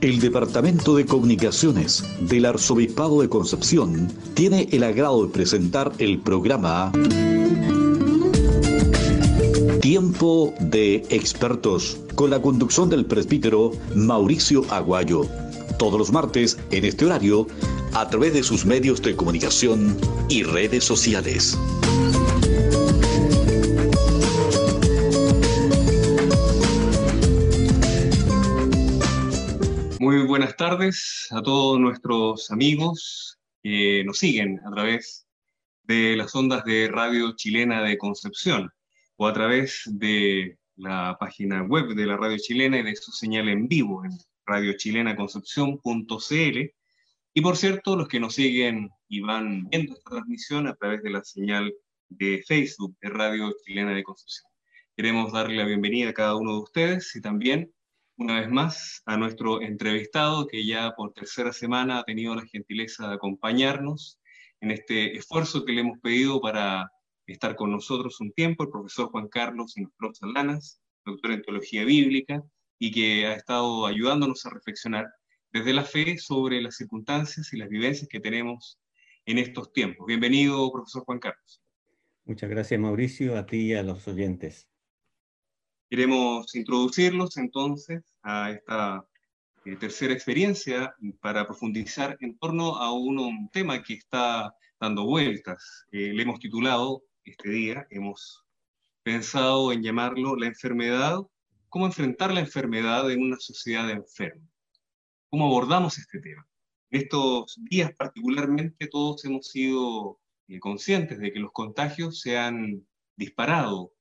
El Departamento de Comunicaciones del Arzobispado de Concepción tiene el agrado de presentar el programa Tiempo de Expertos con la conducción del presbítero Mauricio Aguayo. Todos los martes en este horario a través de sus medios de comunicación y redes sociales. Muy buenas tardes a todos nuestros amigos que nos siguen a través de las ondas de Radio Chilena de Concepción o a través de la página web de la Radio Chilena y de su señal en vivo en radiochilenaconcepción.cl. Y por cierto, los que nos siguen y van viendo esta transmisión a través de la señal de Facebook de Radio Chilena de Concepción. Queremos darle la bienvenida a cada uno de ustedes y también una vez más a nuestro entrevistado que ya por tercera semana ha tenido la gentileza de acompañarnos en este esfuerzo que le hemos pedido para estar con nosotros un tiempo, el profesor Juan Carlos Inostros Salanas, doctor en teología bíblica, y que ha estado ayudándonos a reflexionar desde la fe sobre las circunstancias y las vivencias que tenemos en estos tiempos. Bienvenido, profesor Juan Carlos. Muchas gracias, Mauricio, a ti y a los oyentes. Queremos introducirlos entonces a esta eh, tercera experiencia para profundizar en torno a un, tema que está dando vueltas. Eh, le hemos titulado este día, hemos pensado en llamarlo la enfermedad, cómo enfrentar la enfermedad en una sociedad enferma. ¿Cómo abordamos este tema? En estos días particularmente todos hemos sido eh, conscientes de que los contagios se han disparado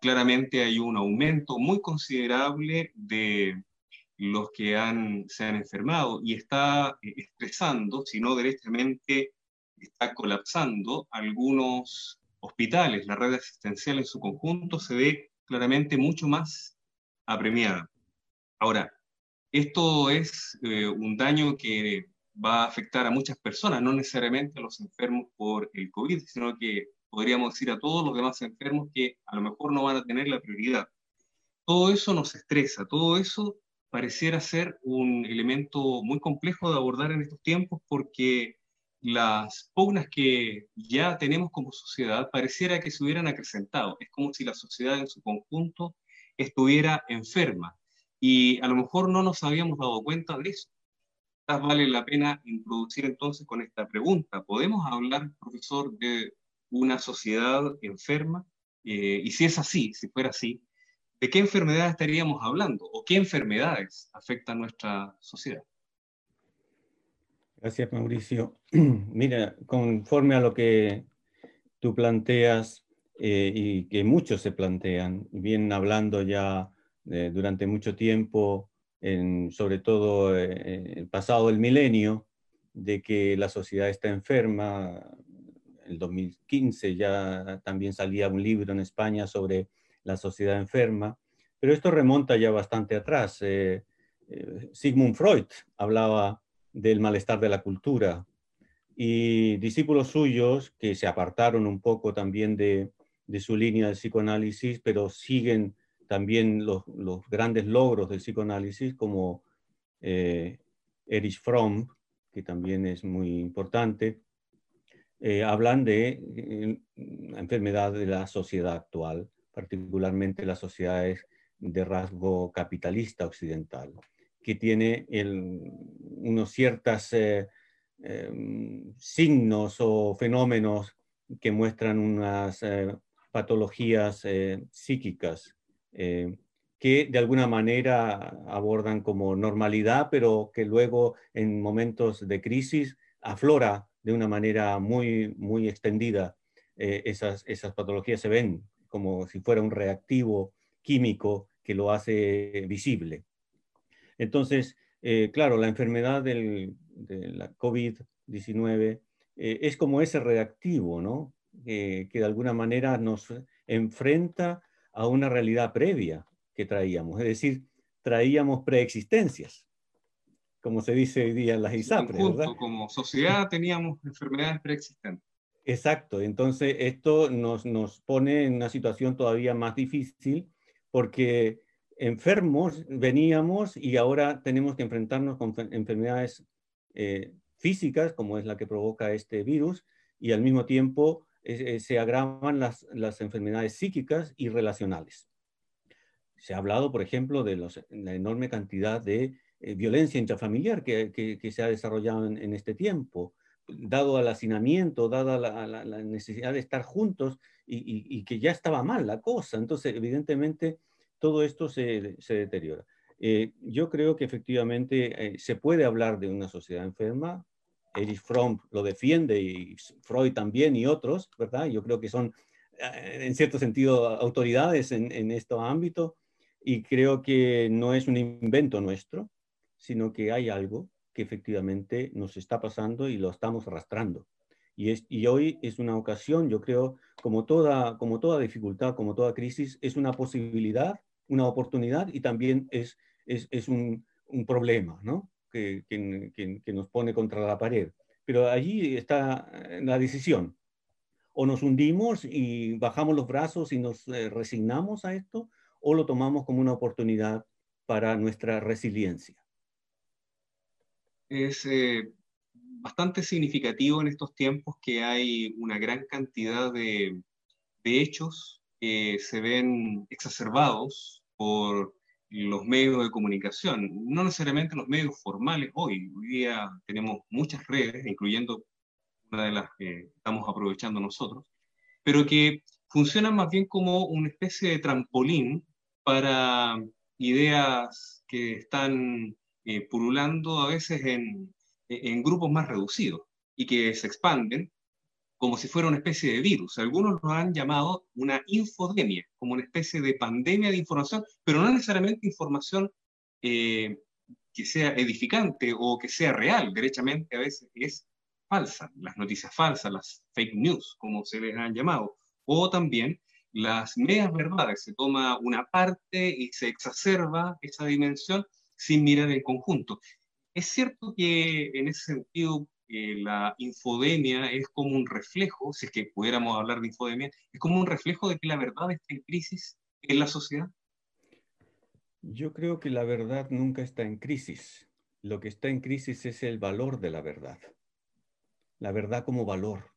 claramente hay un aumento muy considerable de los que se han enfermado y está eh, estresando, si no directamente está colapsando algunos hospitales. La red asistencial en su conjunto se ve claramente mucho más apremiada. Ahora, esto es eh, un daño que va a afectar a muchas personas, no necesariamente a los enfermos por el COVID, sino que podríamos decir a todos los demás enfermos que a lo mejor no van a tener la prioridad. Todo eso nos estresa, todo eso pareciera ser un elemento muy complejo de abordar en estos tiempos porque las pugnas que ya tenemos como sociedad pareciera que se hubieran acrecentado. Es como si la sociedad en su conjunto estuviera enferma y a lo mejor no nos habíamos dado cuenta de eso. Vale la pena introducir entonces con esta pregunta. ¿Podemos hablar, profesor, de una sociedad enferma? Eh, y si es así, si fuera así, ¿de qué enfermedades estaríamos hablando o qué enfermedades afectan nuestra sociedad? Gracias, Mauricio. Mira, conforme a lo que tú planteas eh, y que muchos se plantean, vienen hablando ya eh, durante mucho tiempo, sobre todo el pasado del milenio, de que la sociedad está enferma, el 2015 ya también salía un libro en España sobre la sociedad enferma, pero esto remonta ya bastante atrás. Eh, eh, Sigmund Freud hablaba del malestar de la cultura y discípulos suyos que se apartaron un poco también de, su línea de psicoanálisis, pero siguen también los, grandes logros del psicoanálisis, como eh, Erich Fromm, que también es muy importante, eh, hablan de eh, la enfermedad de la sociedad actual, particularmente las sociedades de rasgo capitalista occidental, que tiene unos ciertos eh, em, signos o fenómenos que muestran unas patologías psíquicas que de alguna manera abordan como normalidad, pero que luego en momentos de crisis aflora de una manera muy, muy extendida. Eh, esas, esas patologías se ven como si fuera un reactivo químico que lo hace visible. Entonces, eh, claro, la enfermedad del, de la COVID-19 eh, es como ese reactivo, ¿no? que de alguna manera nos enfrenta a una realidad previa que traíamos, es decir, traíamos preexistencias como se dice hoy día en las ISAPRES. ¿verdad? Como sociedad teníamos enfermedades preexistentes. Exacto, entonces esto nos, nos pone en una situación todavía más difícil porque enfermos veníamos y ahora tenemos que enfrentarnos con enfermedades eh, físicas, como es la que provoca este virus, y al mismo tiempo eh, se agravan las, las, enfermedades psíquicas y relacionales. Se ha hablado, por ejemplo, de la enorme cantidad de eh, violencia intrafamiliar que, que, se ha desarrollado en, este tiempo, dado al hacinamiento, dada la, necesidad de estar juntos y, que ya estaba mal la cosa. Entonces, evidentemente, todo esto se, se deteriora. Eh, yo creo que efectivamente se puede hablar de una sociedad enferma, Erich Fromm lo defiende y Freud también y otros, ¿verdad? Yo creo que son eh, en cierto sentido autoridades en, en este ámbito y creo que no es un invento nuestro, sino que hay algo que efectivamente nos está pasando y lo estamos arrastrando. Y, es, y hoy es una ocasión, yo creo, como toda, como toda dificultad, como toda crisis, es una posibilidad, una oportunidad y también es, es, es un, un problema, ¿no? que, que, nos pone contra la pared. Pero allí está eh, la decisión. O nos hundimos y bajamos los brazos y nos eh, resignamos a esto, o lo tomamos como una oportunidad para nuestra resiliencia. Es eh, bastante significativo en estos tiempos que hay una gran cantidad de, de hechos que se ven exacerbados por los medios de comunicación, no necesariamente los medios formales hoy. Hoy día tenemos muchas redes, incluyendo una de las que estamos aprovechando nosotros, pero que funcionan más bien como una especie de trampolín para ideas que están eh, pululando a veces en, en grupos más reducidos y que se expanden como si fuera una especie de virus. Algunos lo han llamado una infodemia, como una especie de pandemia de información, pero no necesariamente información eh, que sea edificante o que sea real, derechamente a veces es falsa, las noticias falsas, las fake news, como se les han llamado, o también las medias verdades, se toma una parte y se exacerba esa dimensión sin mirar el conjunto. Es cierto que en ese sentido la infodemia es como un reflejo, si es que pudiéramos hablar de infodemia, es como un reflejo de que la verdad está en crisis en la sociedad? Yo creo que la verdad nunca está en crisis. Lo que está en crisis es el valor de la verdad. La verdad como valor.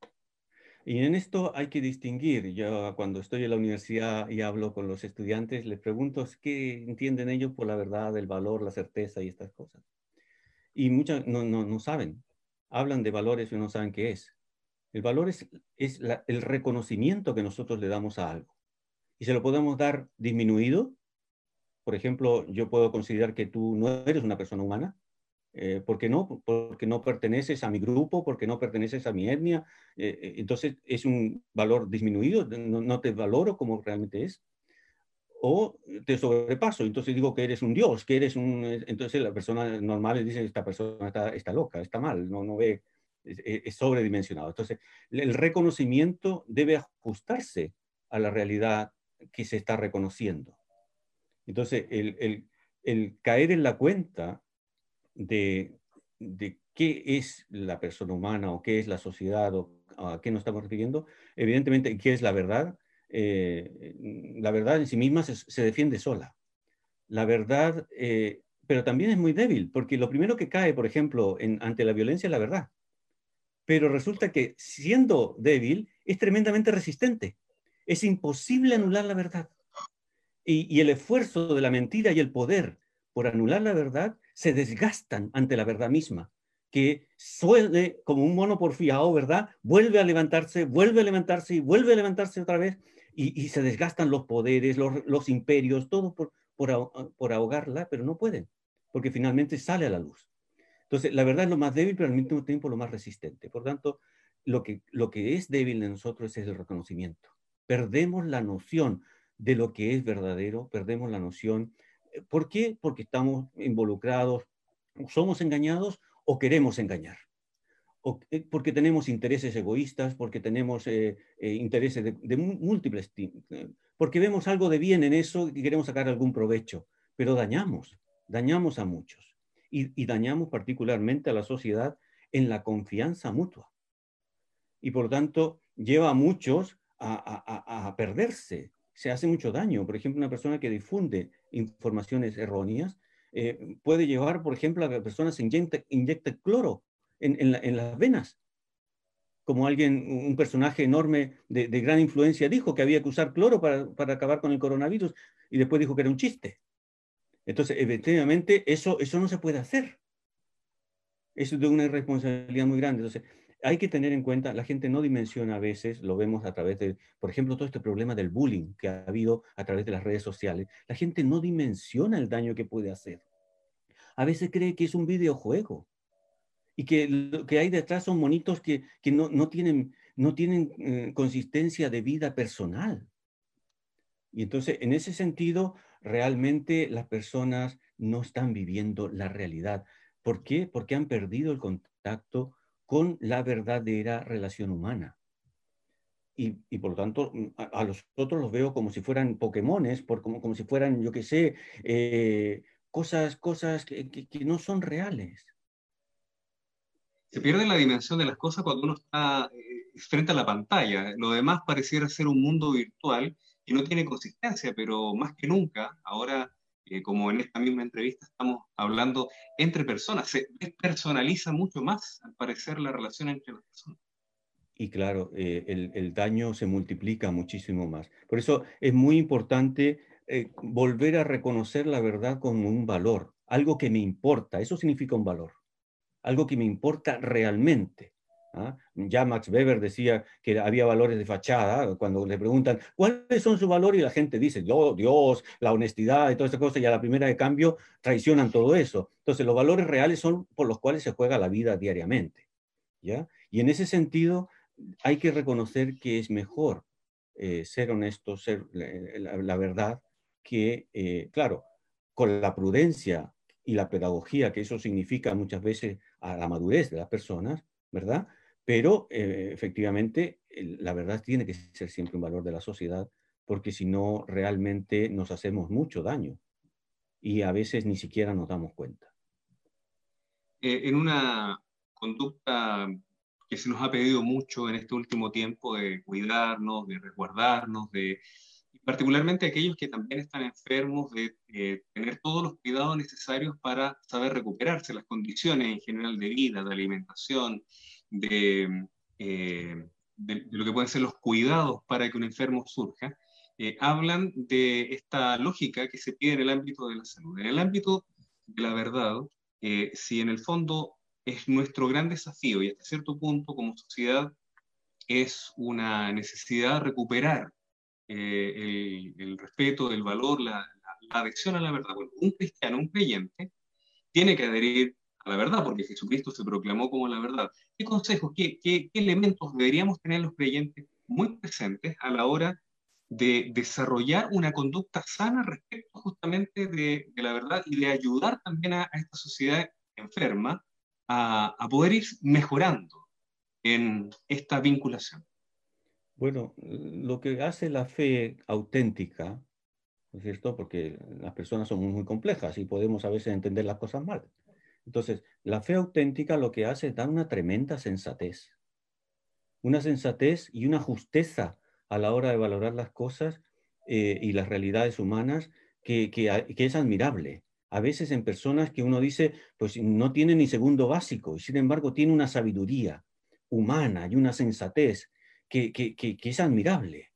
Y en esto hay que distinguir. Yo cuando estoy en la universidad y hablo con los estudiantes, les pregunto qué entienden ellos por la verdad, el valor, la certeza y estas cosas. Y muchos no, no, no saben hablan de valores y no saben qué es. El valor es, es el reconocimiento que nosotros le damos a algo. Y se lo podemos dar disminuido. Por ejemplo, yo puedo considerar que tú no eres una persona humana. Eh, ¿Por qué no? Porque no perteneces a mi grupo, porque no perteneces a mi etnia. Eh, eh, entonces es un valor disminuido, no, no, te valoro como realmente es. O te sobrepaso, entonces digo que eres un dios, que eres un... Entonces la persona normal dice, esta persona está, está loca, está mal, no, no ve, es, sobredimensionado. Entonces el reconocimiento debe ajustarse a la realidad que se está reconociendo. Entonces el, el, el caer en la cuenta de, de, qué es la persona humana o qué es la sociedad o a qué nos estamos refiriendo, evidentemente qué es la verdad, eh, la verdad en sí misma se, defiende sola. La verdad, eh, pero también es muy débil, porque lo primero que cae, por ejemplo, ante la violencia es la verdad. Pero resulta que siendo débil, es tremendamente resistente. Es imposible anular la verdad. Y, el esfuerzo de la mentira y el poder por anular la verdad se desgastan ante la verdad misma que suele, como un mono porfiado, ¿verdad? Vuelve a levantarse, vuelve a levantarse y vuelve a levantarse otra vez y, se desgastan los poderes, los, imperios, todo por, por, ahogarla, pero no pueden, porque finalmente sale a la luz. Entonces, la verdad es lo más débil, pero al mismo tiempo lo más resistente. Por tanto, lo que, lo que es débil en nosotros es el reconocimiento. Perdemos la noción de lo que es verdadero, perdemos la noción. ¿Por qué? Porque estamos involucrados, somos engañados o queremos engañar. Eh, porque tenemos intereses egoístas, porque tenemos eh, eh, intereses de, múltiples, porque vemos algo de bien en eso y queremos sacar algún provecho, pero dañamos, dañamos a muchos y, dañamos particularmente a la sociedad en la confianza mutua. Y por tanto, lleva a muchos a, perderse, se hace mucho daño. Por ejemplo, una persona que difunde informaciones erróneas, eh, puede llevar, por ejemplo, a que personas se inyecten, cloro en, las venas. Como alguien, un personaje enorme de, gran influencia dijo que había que usar cloro para, para, acabar con el coronavirus y después dijo que era un chiste. Entonces, efectivamente, eso, eso no se puede hacer. Eso es de una irresponsabilidad muy grande. Entonces, hay que tener en cuenta, la gente no dimensiona a veces, lo vemos a través de, por ejemplo, todo este problema del bullying que ha habido a través de las redes sociales. La gente no dimensiona el daño que puede hacer. A veces cree que es un videojuego y que lo que hay detrás son monitos que, no, tienen, no tienen eh, consistencia de vida personal. Y entonces, en ese sentido, realmente las personas no están viviendo la realidad. ¿Por qué? Porque han perdido el contacto con la verdadera relación humana. Y, por lo tanto, mm, a, los otros los veo como si fueran Pokémones, por, como, como si fueran, yo qué sé, eh, cosas, cosas que, no son reales. Se pierde la dimensión de las cosas cuando uno está eh, frente a la pantalla. Lo demás pareciera ser un mundo virtual y no tiene consistencia, pero más que nunca, ahora como en esta misma entrevista estamos hablando entre personas, se personaliza mucho más, al parecer, la relación entre las personas. Y claro, eh, el, daño se multiplica muchísimo más. Por eso es muy importante eh, volver a reconocer la verdad como un valor, algo que me importa, eso significa un valor, algo que me importa realmente. ¿Ah? Ya Max Weber decía que había valores de fachada, cuando le preguntan cuáles son sus valores y la gente dice, Dios, Dios la honestidad y todas esas cosas, y a la primera de cambio traicionan todo eso. Entonces los valores reales son por los cuales se juega la vida diariamente. ¿ya? Y en ese sentido hay que reconocer que es mejor eh, ser honesto, ser la, verdad, que, eh, claro, con la prudencia y la pedagogía que eso significa muchas veces a la madurez de las personas, ¿verdad? Pero eh, efectivamente, la verdad tiene que ser siempre un valor de la sociedad, porque si no, realmente nos hacemos mucho daño y a veces ni siquiera nos damos cuenta. Eh, en una conducta que se nos ha pedido mucho en este último tiempo de cuidarnos, de resguardarnos, de particularmente aquellos que también están enfermos, de eh, tener todos los cuidados necesarios para saber recuperarse, las condiciones en general de vida, de alimentación, eh, de, lo que pueden ser los cuidados para que un enfermo surja, eh, hablan de esta lógica que se pide en el ámbito de la salud. En el ámbito de la verdad, eh, si en el fondo es nuestro gran desafío y hasta cierto punto como sociedad es una necesidad recuperar el, respeto, el valor, la, la, adhesión a la verdad. Un cristiano, un creyente, tiene que adherir a la verdad, porque Jesucristo se proclamó como la verdad. ¿Qué consejos, qué, qué, elementos deberíamos tener los creyentes muy presentes a la hora de desarrollar una conducta sana respecto justamente de, la verdad y de ayudar también a, esta sociedad enferma a, a, poder ir mejorando en esta vinculación? Bueno, lo que hace la fe auténtica, ¿no es cierto? Porque las personas son muy complejas y podemos a veces entender las cosas mal. Entonces, la fe auténtica lo que hace es dar una tremenda sensatez. Una sensatez y una justeza a la hora de valorar las cosas eh, y las realidades humanas que, es admirable. A veces en personas que uno dice, pues no tiene ni segundo básico, y sin embargo tiene una sabiduría humana y una sensatez que, que, es admirable.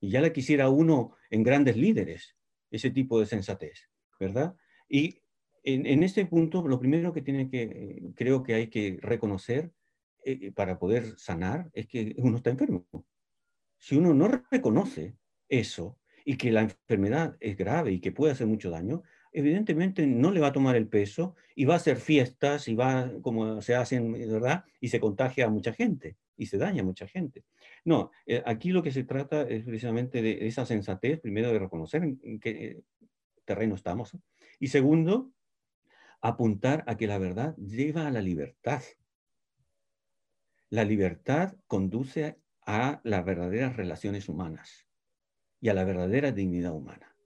Y ya la quisiera uno en grandes líderes, ese tipo de sensatez, ¿verdad? Y en, este punto, lo primero que tiene que, creo que hay que reconocer eh, para poder sanar es que uno está enfermo. Si uno no reconoce eso y que la enfermedad es grave y que puede hacer mucho daño, evidentemente no le va a tomar el peso y va a hacer fiestas y va, como se hacen, ¿verdad? Y se contagia a mucha gente y se daña a mucha gente. No, eh, aquí lo que se trata es precisamente de esa sensatez, primero de reconocer en qué terreno estamos, y segundo, apuntar a que la verdad lleva a la libertad. La libertad conduce a las verdaderas relaciones humanas y a la verdadera dignidad humana.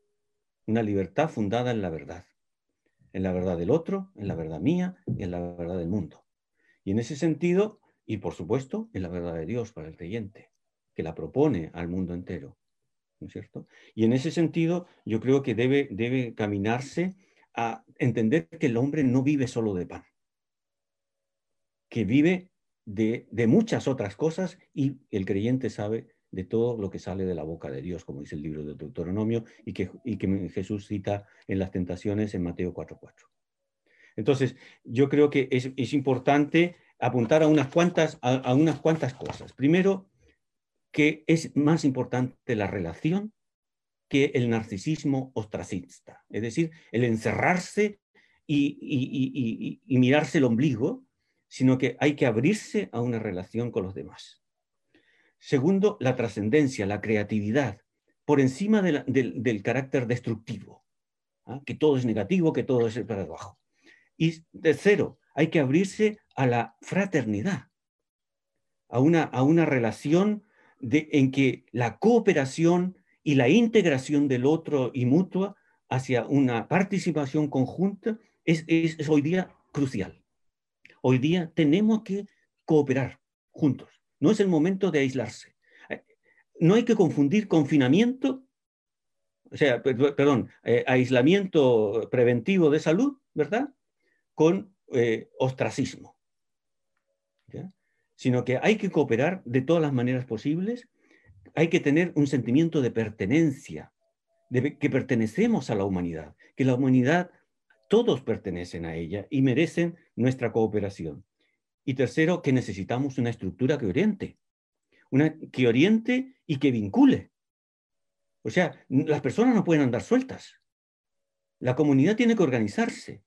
Una libertad fundada en la verdad, en la verdad del otro, en la verdad mía y en la verdad del mundo. Y en ese sentido, y por supuesto, en la verdad de Dios para el creyente, que la propone al mundo entero. ¿no es cierto? Y en ese sentido, yo creo que debe, debe caminarse a entender que el hombre no vive solo de pan, que vive de, de muchas otras cosas y el creyente sabe de todo lo que sale de la boca de Dios, como dice el libro de Deuteronomio y que, y que Jesús cita en las tentaciones en Mateo 4.4. Entonces, yo creo que es, es importante apuntar a unas, cuantas, a, unas cuantas cosas. Primero, que es más importante la relación que el narcisismo ostracista, es decir, el encerrarse y, mirarse el ombligo, sino que hay que abrirse a una relación con los demás. Segundo, la trascendencia, la creatividad, por encima del carácter destructivo, ¿ah? que todo es negativo, que todo es para abajo. Y tercero, hay que abrirse a la fraternidad, a una, relación en que la cooperación y la integración del otro y mutua hacia una participación conjunta es, hoy día crucial. Hoy día tenemos que cooperar juntos. No es el momento de aislarse. Eh, no hay que confundir confinamiento, o sea, perdón, eh, aislamiento preventivo de salud, ¿verdad? Con eh, ostracismo. Sino que hay que cooperar de todas las maneras posibles, hay que tener un sentimiento de pertenencia, de que pertenecemos a la humanidad, que la humanidad, todos pertenecen a ella y merecen nuestra cooperación. Y tercero, que necesitamos una estructura que oriente, una que oriente y que vincule. O sea, las personas no pueden andar sueltas. La comunidad tiene que organizarse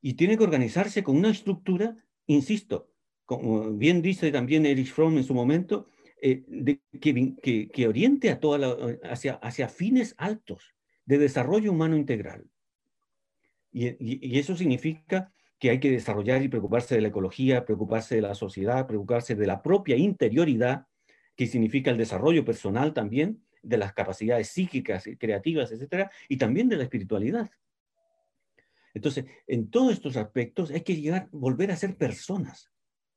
y tiene que organizarse con una estructura, insisto, como bien dice también Erich Fromm en su momento, eh, de, que, que, oriente a toda la, hacia, hacia fines altos de desarrollo humano integral. Y, eso significa que hay que desarrollar y preocuparse de la ecología, preocuparse de la sociedad, preocuparse de la propia interioridad, que significa el desarrollo personal también, de las capacidades psíquicas, y creativas, etcétera, y también de la espiritualidad. Entonces, en todos estos aspectos hay que llegar, volver a ser personas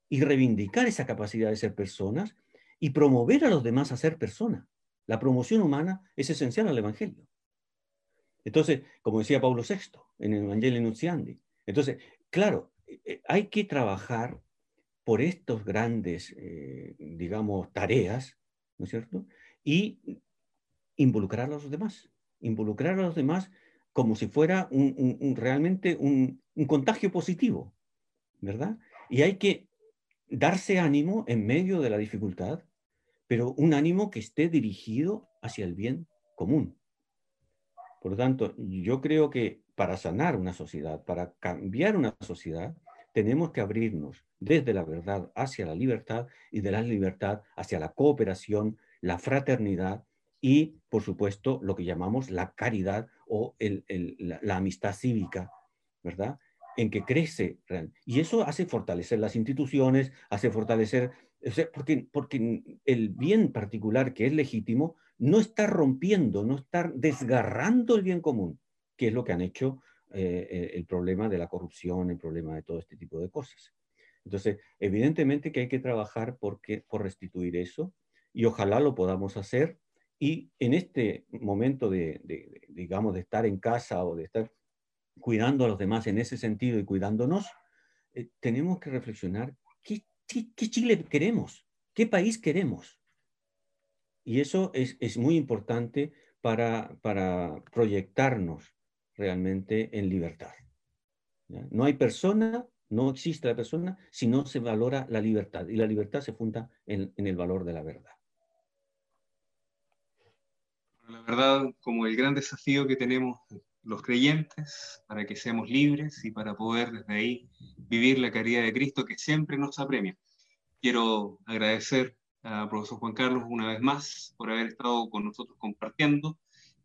y reivindicar esa capacidad de ser personas y promover a los demás a ser personas. La promoción humana es esencial al Evangelio. Entonces, como decía Pablo VI en el Evangelio Nunciandi, entonces claro, eh, eh, hay que trabajar por estos grandes, eh, digamos, tareas, ¿no es cierto? Y involucrar a los demás, involucrar a los demás como si fuera un, realmente un, contagio positivo, ¿verdad? Y hay que darse ánimo en medio de la dificultad, pero un ánimo que esté dirigido hacia el bien común. Por lo tanto, yo creo que para sanar una sociedad, para cambiar una sociedad, tenemos que abrirnos desde la verdad hacia la libertad y de la libertad hacia la cooperación, la fraternidad y, por supuesto, lo que llamamos la caridad o la, amistad cívica, ¿verdad? En que crece. Y eso hace fortalecer las instituciones, hace fortalecer, porque, porque el bien particular que es legítimo no está rompiendo, no está desgarrando el bien común que es lo que han hecho eh, el problema de la corrupción, el problema de todo este tipo de cosas. Entonces, evidentemente que hay que trabajar porque, por restituir eso y ojalá lo podamos hacer. Y en este momento de, digamos, de estar en casa o de estar cuidando a los demás en ese sentido y cuidándonos, eh, tenemos que reflexionar ¿qué, qué, Chile queremos, qué país queremos. Y eso es, es muy importante para, para proyectarnos realmente en libertad. No hay persona, no existe la persona si no se valora la libertad. Y la libertad se funda en, el valor de la verdad. La verdad, como el gran desafío que tenemos los creyentes para que seamos libres y para poder desde ahí vivir la caridad de Cristo que siempre nos apremia. Quiero agradecer al profesor Juan Carlos una vez más por haber estado con nosotros compartiendo.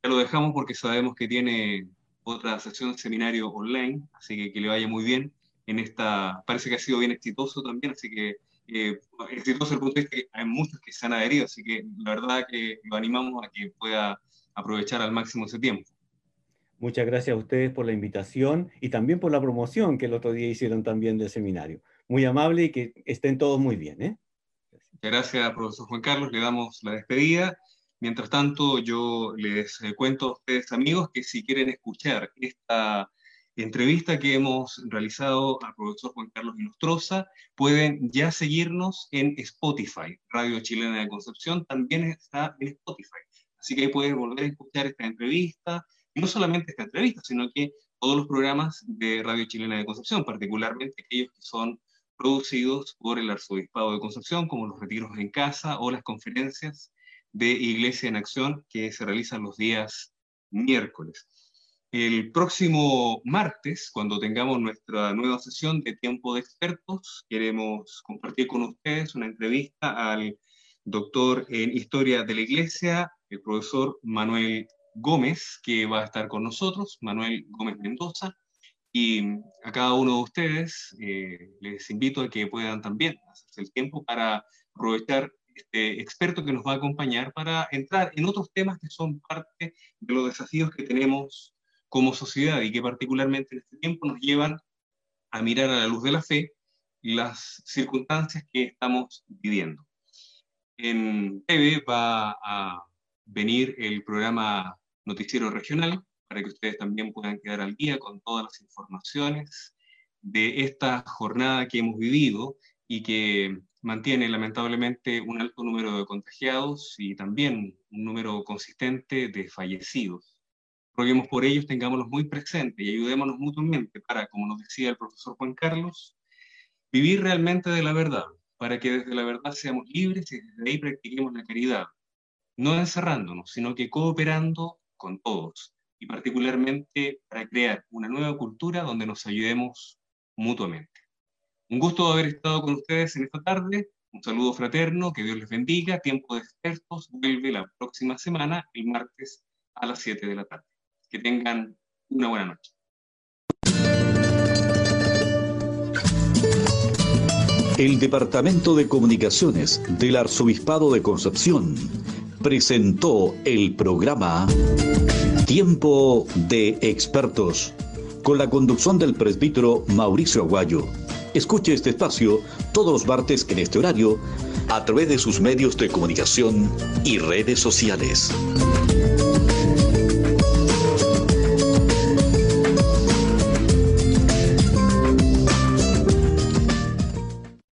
Ya lo dejamos porque sabemos que tiene otra sesión de seminario online, así que que le vaya muy bien. En esta, parece que ha sido bien exitoso también, así que eh, exitoso el punto de vista que hay muchos que se han adherido, así que la verdad que lo animamos a que pueda aprovechar al máximo ese tiempo. Muchas gracias a ustedes por la invitación y también por la promoción que el otro día hicieron también del seminario. Muy amable y que estén todos muy bien. ¿eh? Gracias, profesor Juan Carlos. Le damos la despedida Mientras tanto, yo les eh, cuento a ustedes, amigos, que si quieren escuchar esta entrevista que hemos realizado al profesor Juan Carlos Inostroza, pueden ya seguirnos en Spotify. Radio Chilena de Concepción también está en Spotify. Así que ahí pueden volver a escuchar esta entrevista, no solamente esta entrevista, sino que todos los programas de Radio Chilena de Concepción, particularmente aquellos que son producidos por el Arzobispado de Concepción, como los retiros en casa o las conferencias de Iglesia en Acción que se realizan los días miércoles. El próximo martes, cuando tengamos nuestra nueva sesión de Tiempo de Expertos, queremos compartir con ustedes una entrevista al doctor en Historia de la Iglesia, el profesor Manuel Gómez, que va a estar con nosotros, Manuel Gómez Mendoza, y a cada uno de ustedes eh, les invito a que puedan también hacerse el tiempo para aprovechar este experto que nos va a acompañar para entrar en otros temas que son parte de los desafíos que tenemos como sociedad y que particularmente en este tiempo nos llevan a mirar a la luz de la fe las circunstancias que estamos viviendo. En TV va a venir el programa Noticiero Regional para que ustedes también puedan quedar al día con todas las informaciones de esta jornada que hemos vivido y que mantiene lamentablemente un alto número de contagiados y también un número consistente de fallecidos. Roguemos por ellos, tengámoslos muy presentes y ayudémonos mutuamente para, como nos decía el profesor Juan Carlos, vivir realmente de la verdad, para que desde la verdad seamos libres y desde ahí practiquemos la caridad, no encerrándonos, sino que cooperando con todos y particularmente para crear una nueva cultura donde nos ayudemos mutuamente. Un gusto haber estado con ustedes en esta tarde. Un saludo fraterno, que Dios les bendiga. Tiempo de expertos vuelve la próxima semana, el martes a las 7 de la tarde. Que tengan una buena noche. El Departamento de Comunicaciones del Arzobispado de Concepción presentó el programa Tiempo de Expertos con la conducción del presbítero Mauricio Aguayo. Escuche este espacio todos los martes en este horario a través de sus medios de comunicación y redes sociales.